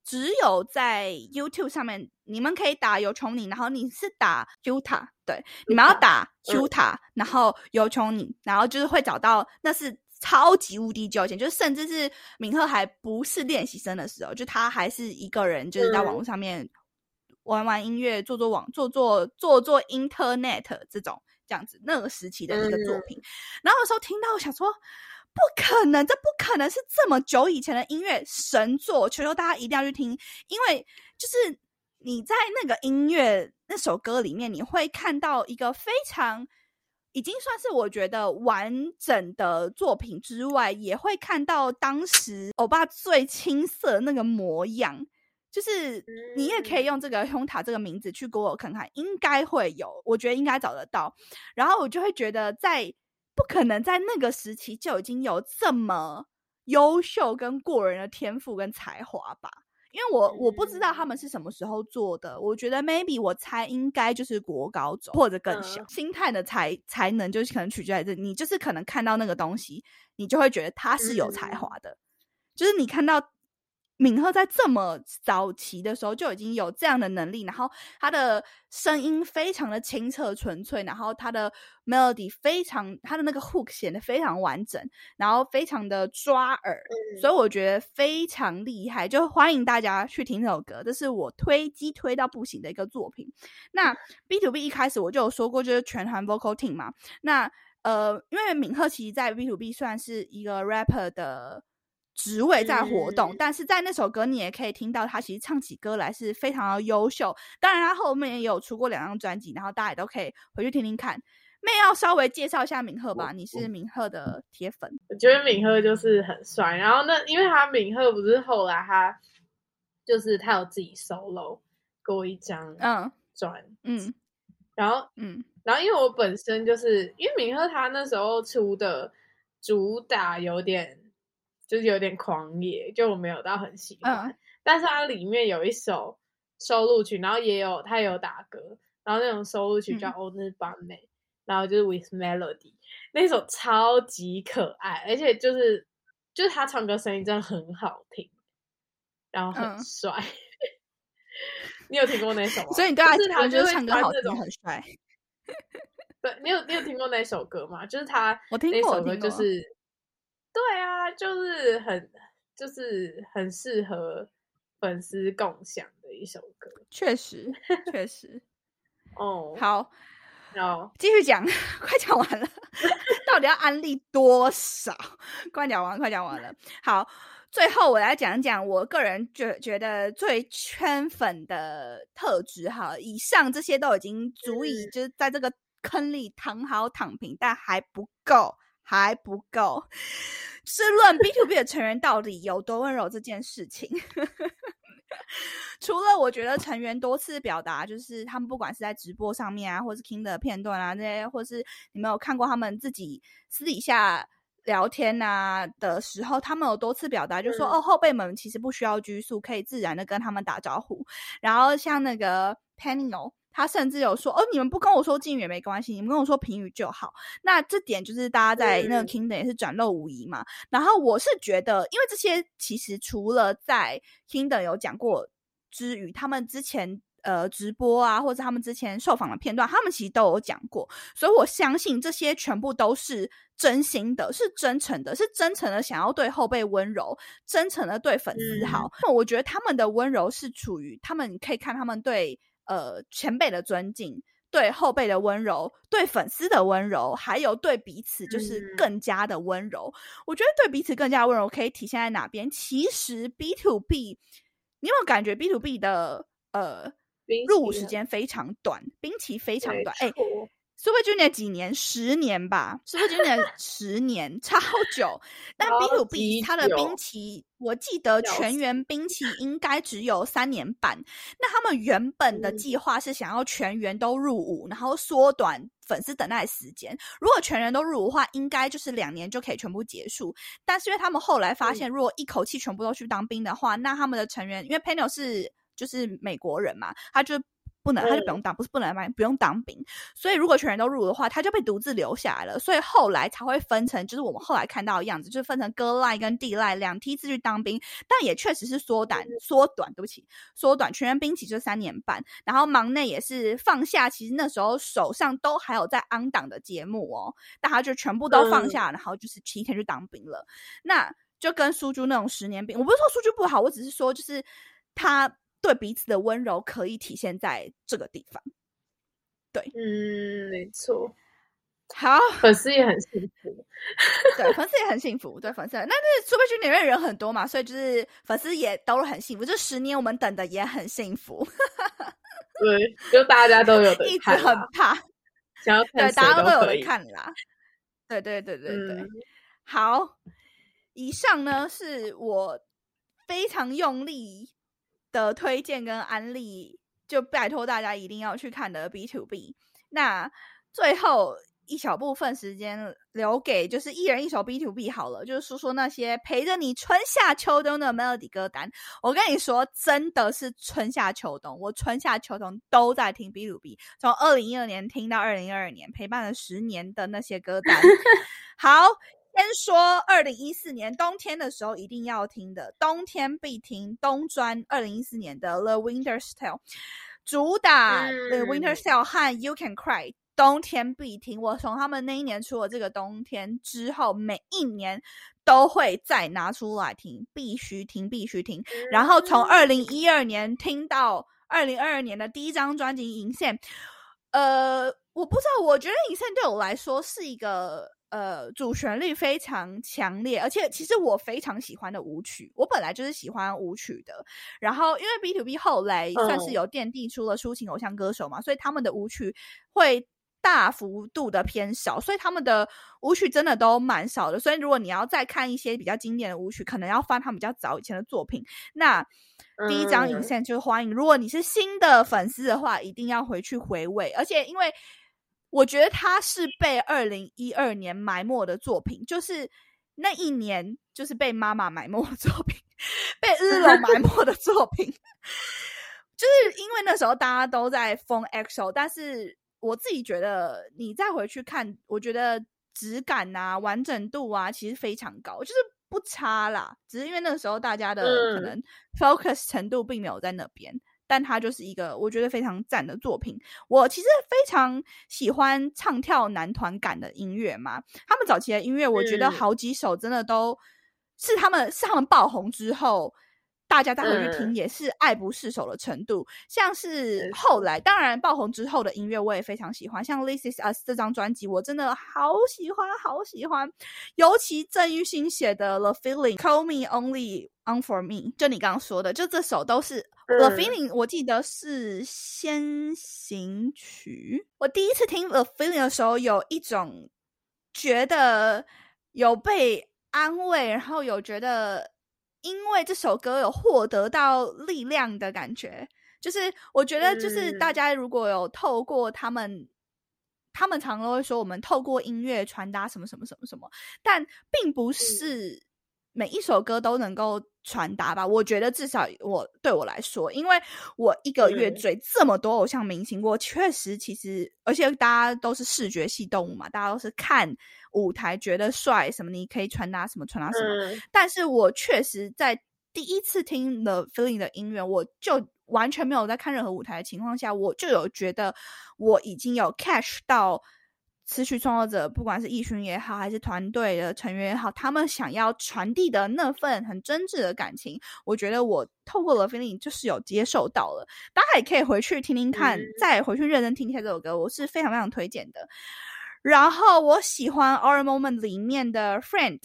只有在 YouTube 上面，你们可以打有琼你，然后你是打 Juta，对，你们要打 Juta，然后有琼你，然后就是会找到，那是超级无敌久以前，就是甚至是敏赫还不是练习生的时候，就他还是一个人，就是在网络上面玩玩音乐，做做网，做做做做 Internet 这种这样子那个时期的一个作品，然后有时候听到我想说。不可能，这不可能是这么久以前的音乐神作，求求大家一定要去听，因为就是你在那个音乐那首歌里面，你会看到一个非常已经算是我觉得完整的作品之外，也会看到当时欧巴最青涩那个模样，就是你也可以用这个 Honta 这个名字去给我看看，应该会有，我觉得应该找得到，然后我就会觉得在。不可能在那个时期就已经有这么优秀跟过人的天赋跟才华吧？因为我我不知道他们是什么时候做的，我觉得 maybe 我猜应该就是国高中或者更小。心态的才才能就是可能取决于这，你就是可能看到那个东西，你就会觉得他是有才华的，就是你看到敏赫在这么早期的时候就已经有这样的能力，然后他的声音非常的清澈纯粹，然后他的 melody 非常，他的那个 hook 显得非常完整，然后非常的抓耳，所以我觉得非常厉害，就欢迎大家去听这首歌，这是我推机推到不行的一个作品。那 B to B 一开始我就有说过，就是全团 vocal team 嘛，那呃，因为敏赫其实在 B to B 算是一个 rapper 的。职位在活动，但是在那首歌你也可以听到他其实唱起歌来是非常的优秀。当然，他后面也有出过两张专辑，然后大家也都可以回去听听看。妹要稍微介绍一下敏赫吧，你是敏赫的铁粉。我觉得敏赫就是很帅，然后那因为他敏赫不是后来他就是他有自己 solo 过一张嗯专嗯，然后嗯，然后因为我本身就是因为敏赫他那时候出的主打有点。就是有点狂野，就我没有到很喜欢，但是它里面有一首收录曲，然后也有他有打歌，然后那种收录曲叫《Only b a m e 然后就是 With Melody 那首超级可爱，而且就是就是他唱歌声音真的很好听，然后很帅。你有听过那首吗？所以你对他是他就是唱歌好听很帅。对你有你有听过那首歌吗？就是他我听那首歌就是。对啊，就是很就是很适合粉丝共享的一首歌，确实确实。哦，好，好，继续讲，快讲完了，到底要安利多少？快讲完，快讲完了。好，最后我来讲讲我个人觉觉得最圈粉的特质。哈，以上这些都已经足以就是在这个坑里躺好躺平，但还不够。还不够，是论 B to B 的成员到底有多温柔这件事情。除了我觉得成员多次表达，就是他们不管是在直播上面啊，或是听的片段啊，这些，或是你们有看过他们自己私底下聊天啊的时候，他们有多次表达，就说哦，后辈们其实不需要拘束，可以自然的跟他们打招呼。然后像那个 Penny 哦。他甚至有说：“哦，你们不跟我说敬语也没关系，你们跟我说评语就好。”那这点就是大家在那个 Kingdom 也是展露无遗嘛。然后我是觉得，因为这些其实除了在 Kingdom 有讲过之余，他们之前呃直播啊，或者他们之前受访的片段，他们其实都有讲过。所以我相信这些全部都是真心的，是真诚的，是真诚的想要对后辈温柔，真诚的对粉丝好。那我觉得他们的温柔是处于他们可以看他们对。呃，前辈的尊敬，对后辈的温柔，对粉丝的温柔，还有对彼此就是更加的温柔。我觉得对彼此更加温柔可以体现在哪边？其实 B to B，你有没有感觉 B to B 的呃入伍时间非常短，兵期非常短？哎。Super Junior 几年？十年吧。Super Junior 十年，超久。但 B to B 它的兵期，我记得全员兵期应该只有三年半。那他们原本的计划是想要全员都入伍，然后缩短粉丝等待时间。如果全员都入伍的话，应该就是两年就可以全部结束。但是因为他们后来发现，如果一口气全部都去当兵的话，那他们的成员，因为 Panel 是就是美国人嘛，他就。不能，他就不用当，不是不能当，不用当兵。所以如果全员都入的话，他就被独自留下来了。所以后来才会分成，就是我们后来看到的样子，就是分成哥赖跟弟赖两梯次去当兵。但也确实是缩短，缩短，对不起，缩短全员兵期就三年半。然后忙内也是放下，其实那时候手上都还有在安档的节目哦，但他就全部都放下，然后就是提前去当兵了。那就跟苏珠那种十年兵，我不是说苏珠不好，我只是说就是他。对彼此的温柔可以体现在这个地方，对，嗯，没错。好，粉丝也很幸福，对，粉丝也很幸福，对，粉丝。那那 Super Junior 里面人很多嘛，所以就是粉丝也都很幸福。这十年我们等的也很幸福，对，就大家都有 的一直很怕，想要对，大家都有的看啦。对对对对对，好。以上呢是我非常用力。的推荐跟安利，就拜托大家一定要去看的 B to B。那最后一小部分时间留给就是一人一首 B to B 好了，就是说说那些陪着你春夏秋冬的 Melody 歌单。我跟你说，真的是春夏秋冬，我春夏秋冬都在听 B to B，从二零一二年听到二零二二年，陪伴了十年的那些歌单。好。先说二零一四年冬天的时候一定要听的，冬天必听冬专二零一四年的《The Winter's Tale》，主打《The Winter's Tale》和《You Can Cry》，冬天必听。我从他们那一年出了这个冬天之后，每一年都会再拿出来听，必须听，必须听。然后从二零一二年听到二零二二年的第一张专辑《银线》，呃，我不知道，我觉得《银线》对我来说是一个。呃，主旋律非常强烈，而且其实我非常喜欢的舞曲，我本来就是喜欢舞曲的。然后因为 B to B 后来算是有奠定出了抒情偶像歌手嘛，所以他们的舞曲会大幅度的偏少，所以他们的舞曲真的都蛮少的。所以如果你要再看一些比较经典的舞曲，可能要翻他们比较早以前的作品。那第一张影线就是欢迎，如果你是新的粉丝的话，一定要回去回味。而且因为我觉得他是被二零一二年埋没的作品，就是那一年就是被妈妈埋没的作品，被日龙埋没的作品，就是因为那时候大家都在封 EXO，但是我自己觉得你再回去看，我觉得质感啊、完整度啊，其实非常高，就是不差啦。只是因为那个时候大家的可能 focus 程度并没有在那边。但它就是一个我觉得非常赞的作品。我其实非常喜欢唱跳男团感的音乐嘛。他们早期的音乐，我觉得好几首真的都是他们是他们爆红之后，大家再回去听也是爱不释手的程度。像是后来，当然爆红之后的音乐我也非常喜欢，像《This Is Us》这张专辑，我真的好喜欢，好喜欢。尤其郑裕兴写的《The Feeling》，《Call Me Only On For Me》，就你刚刚说的，就这首都是。The Feeling，我记得是先行曲。我第一次听 The Feeling 的时候，有一种觉得有被安慰，然后有觉得因为这首歌有获得到力量的感觉。就是我觉得，就是大家如果有透过他们，他们常常会说我们透过音乐传达什么什么什么什么，但并不是。每一首歌都能够传达吧？我觉得至少我对我来说，因为我一个月追这么多偶像明星，我确实其实，而且大家都是视觉系动物嘛，大家都是看舞台觉得帅什么，你可以传达什么传达什么。但是我确实在第一次听 The Feeling 的音乐，我就完全没有在看任何舞台的情况下，我就有觉得我已经有 catch 到。词曲创作者，不管是艺勋也好，还是团队的成员也好，他们想要传递的那份很真挚的感情，我觉得我透过了 feeling 就是有接受到了。大家也可以回去听听看，再回去认真听一下这首歌，我是非常非常推荐的。然后我喜欢 Our Moment 里面的 Friend、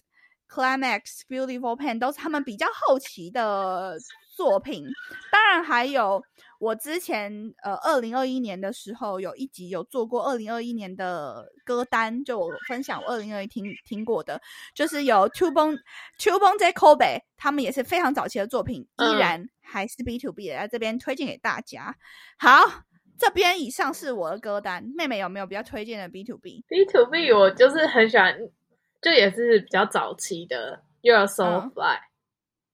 Climax、Beautiful Pain 都是他们比较后期的作品，当然还有。我之前呃，二零二一年的时候有一集有做过二零二一年的歌单，就我分享我二零二一听听过的，就是有 Two Bone Two Bone z Kobe，他们也是非常早期的作品，依然还是 B to B 的，在这边推荐给大家。好，这边以上是我的歌单，妹妹有没有比较推荐的 B to B？B to B 我就是很喜欢，就也是比较早期的 You're So Fly，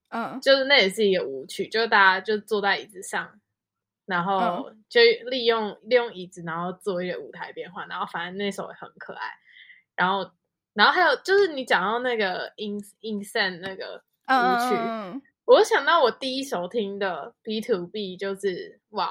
嗯，就是那也是一个舞曲，就是大家就坐在椅子上。然后就利用利用椅子，然后做一个舞台变换，然后反正那首也很可爱。然后，然后还有就是你讲到那个 In Insen 那个舞曲，我想到我第一首听的 B to B 就是哇，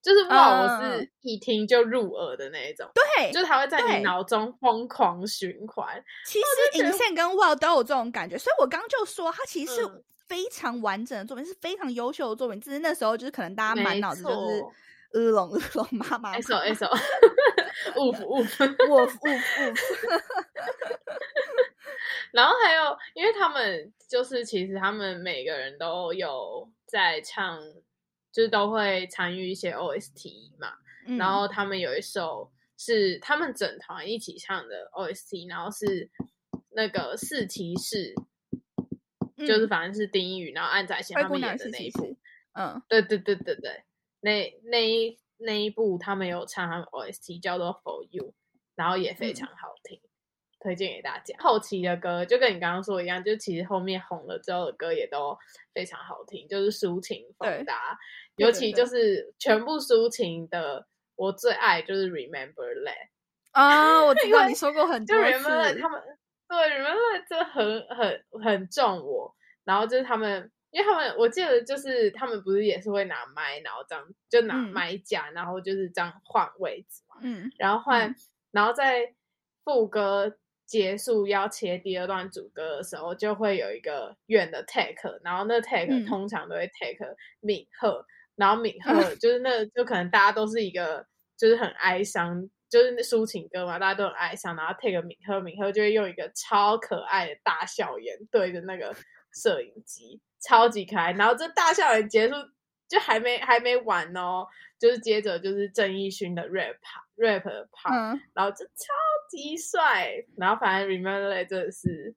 就是哇，我是一听就入耳的那一种。对，就是它会在你脑中疯狂循环。其实 Insen 跟哇都有这种感觉，所以我刚就说它其实。非常完整的作品是非常优秀的作品，只是那时候就是可能大家满脑子就是恶龙恶龙妈妈，S O S O，呜呜呜呜呜，然后还有，因为他们就是其实他们每个人都有在唱，就是都会参与一些 O S T 嘛，然后他们有一首是他们整团一起唱的 O S T，然后是那个四骑士。就是反正是丁一宇，然后安宰贤他们演的那一部，嗯，对对对对对，那那一那一部他们有唱他们 OST 叫做 For You，然后也非常好听，推荐给大家。后期的歌就跟你刚刚说一样，就其实后面红了之后的歌也都非常好听，就是抒情风达，尤其就。是全部抒情的，我最爱就是 Remember That 啊，我知道 你说过很多次，他们。对，Remember 这很很很重我。然后就是他们，因为他们我记得就是他们不是也是会拿麦，然后这样就拿麦架，然后就是这样换位置嘛。嗯。然后换，然后在副歌结束要切第二段主歌的时候，就会有一个远的 take，然后那 take 通常都会 take 敏赫，然后敏赫就是那就可能大家都是一个就是很哀伤。就是抒情歌嘛，大家都很爱唱，然后 take 敏赫，敏赫就会用一个超可爱的大笑眼对着那个摄影机，超级可爱。然后这大笑眼结束就还没还没完哦，就是接着就是郑义勋的 rap rap part，然后就超级帅。然后反正 remember 真的是，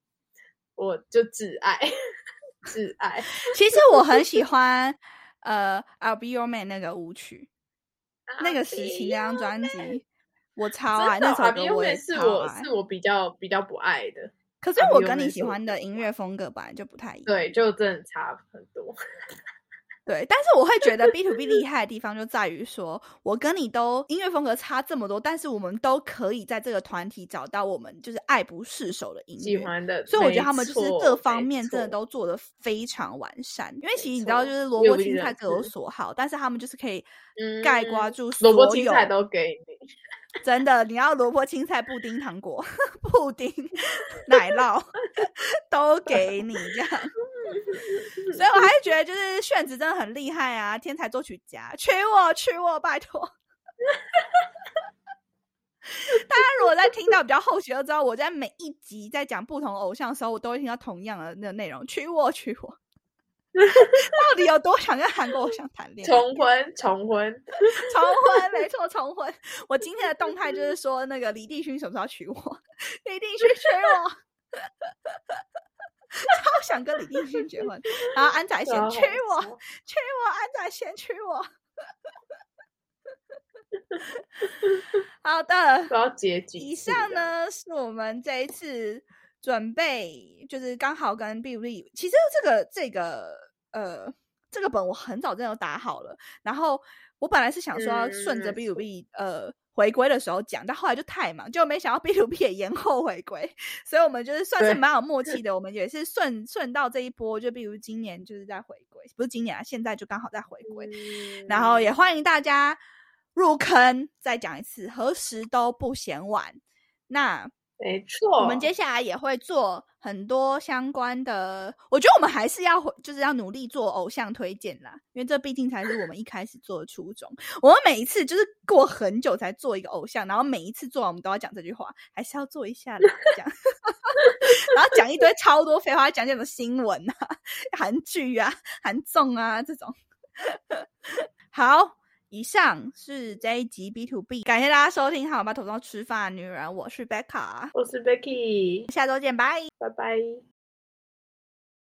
我就挚爱挚爱。其实我很喜欢呃 I'll be your man 那个舞曲，那个时期那张专辑。我超爱那首歌，我也是我是我比较比较不爱的。可是我跟你喜欢的音乐风格本来就不太一样，对，就真的差很多。对，但是我会觉得 B to B 厉害的地方就在于说，我跟你都音乐风格差这么多，但是我们都可以在这个团体找到我们就是爱不释手的音乐，喜欢的。所以我觉得他们就是各方面真的都做的非常完善。因为其实你知道，就是萝卜青菜各有所好，但是他们就是可以盖刮住萝卜青菜都给你。真的，你要萝卜青菜布丁糖果、布丁奶酪 都给你这样，所以我还是觉得就是炫子真的很厉害啊，天才作曲家，娶我娶我，拜托！大家如果在听到比较后期，就知道我在每一集在讲不同偶像的时候，我都会听到同样的那个内容，娶我娶我。到底有多想跟韩国偶像谈恋爱？重婚，重婚，重婚，没错，重婚。我今天的动态就是说，那个李帝勋什么时候娶我？李帝勋娶我，超想跟李帝勋结婚。然后安宰贤娶我，娶我，安宰贤娶我。好的，到结局。以上呢，是我们这一次准备，就是刚好跟 B B。其实这个这个。呃，这个本我很早就打好了，然后我本来是想说顺着 B to B 呃回归的时候讲，但后来就太忙，就没想到 B to B 也延后回归，所以我们就是算是蛮有默契 的，我们也是顺顺到这一波，就比如今年就是在回归，不是今年啊，现在就刚好在回归，然后也欢迎大家入坑，再讲一次，何时都不嫌晚。那。没错，我们接下来也会做很多相关的。我觉得我们还是要，就是要努力做偶像推荐啦，因为这毕竟才是我们一开始做的初衷。我们每一次就是过很久才做一个偶像，然后每一次做完我们都要讲这句话，还是要做一下的讲，然后讲一堆超多废话，讲什么新闻啊、韩剧啊、韩综啊这种。好。以上是这一集 B to B，感谢大家收听，好吧头上吃饭女人，我是 Becca，我是 Becky，下周见，拜。拜拜。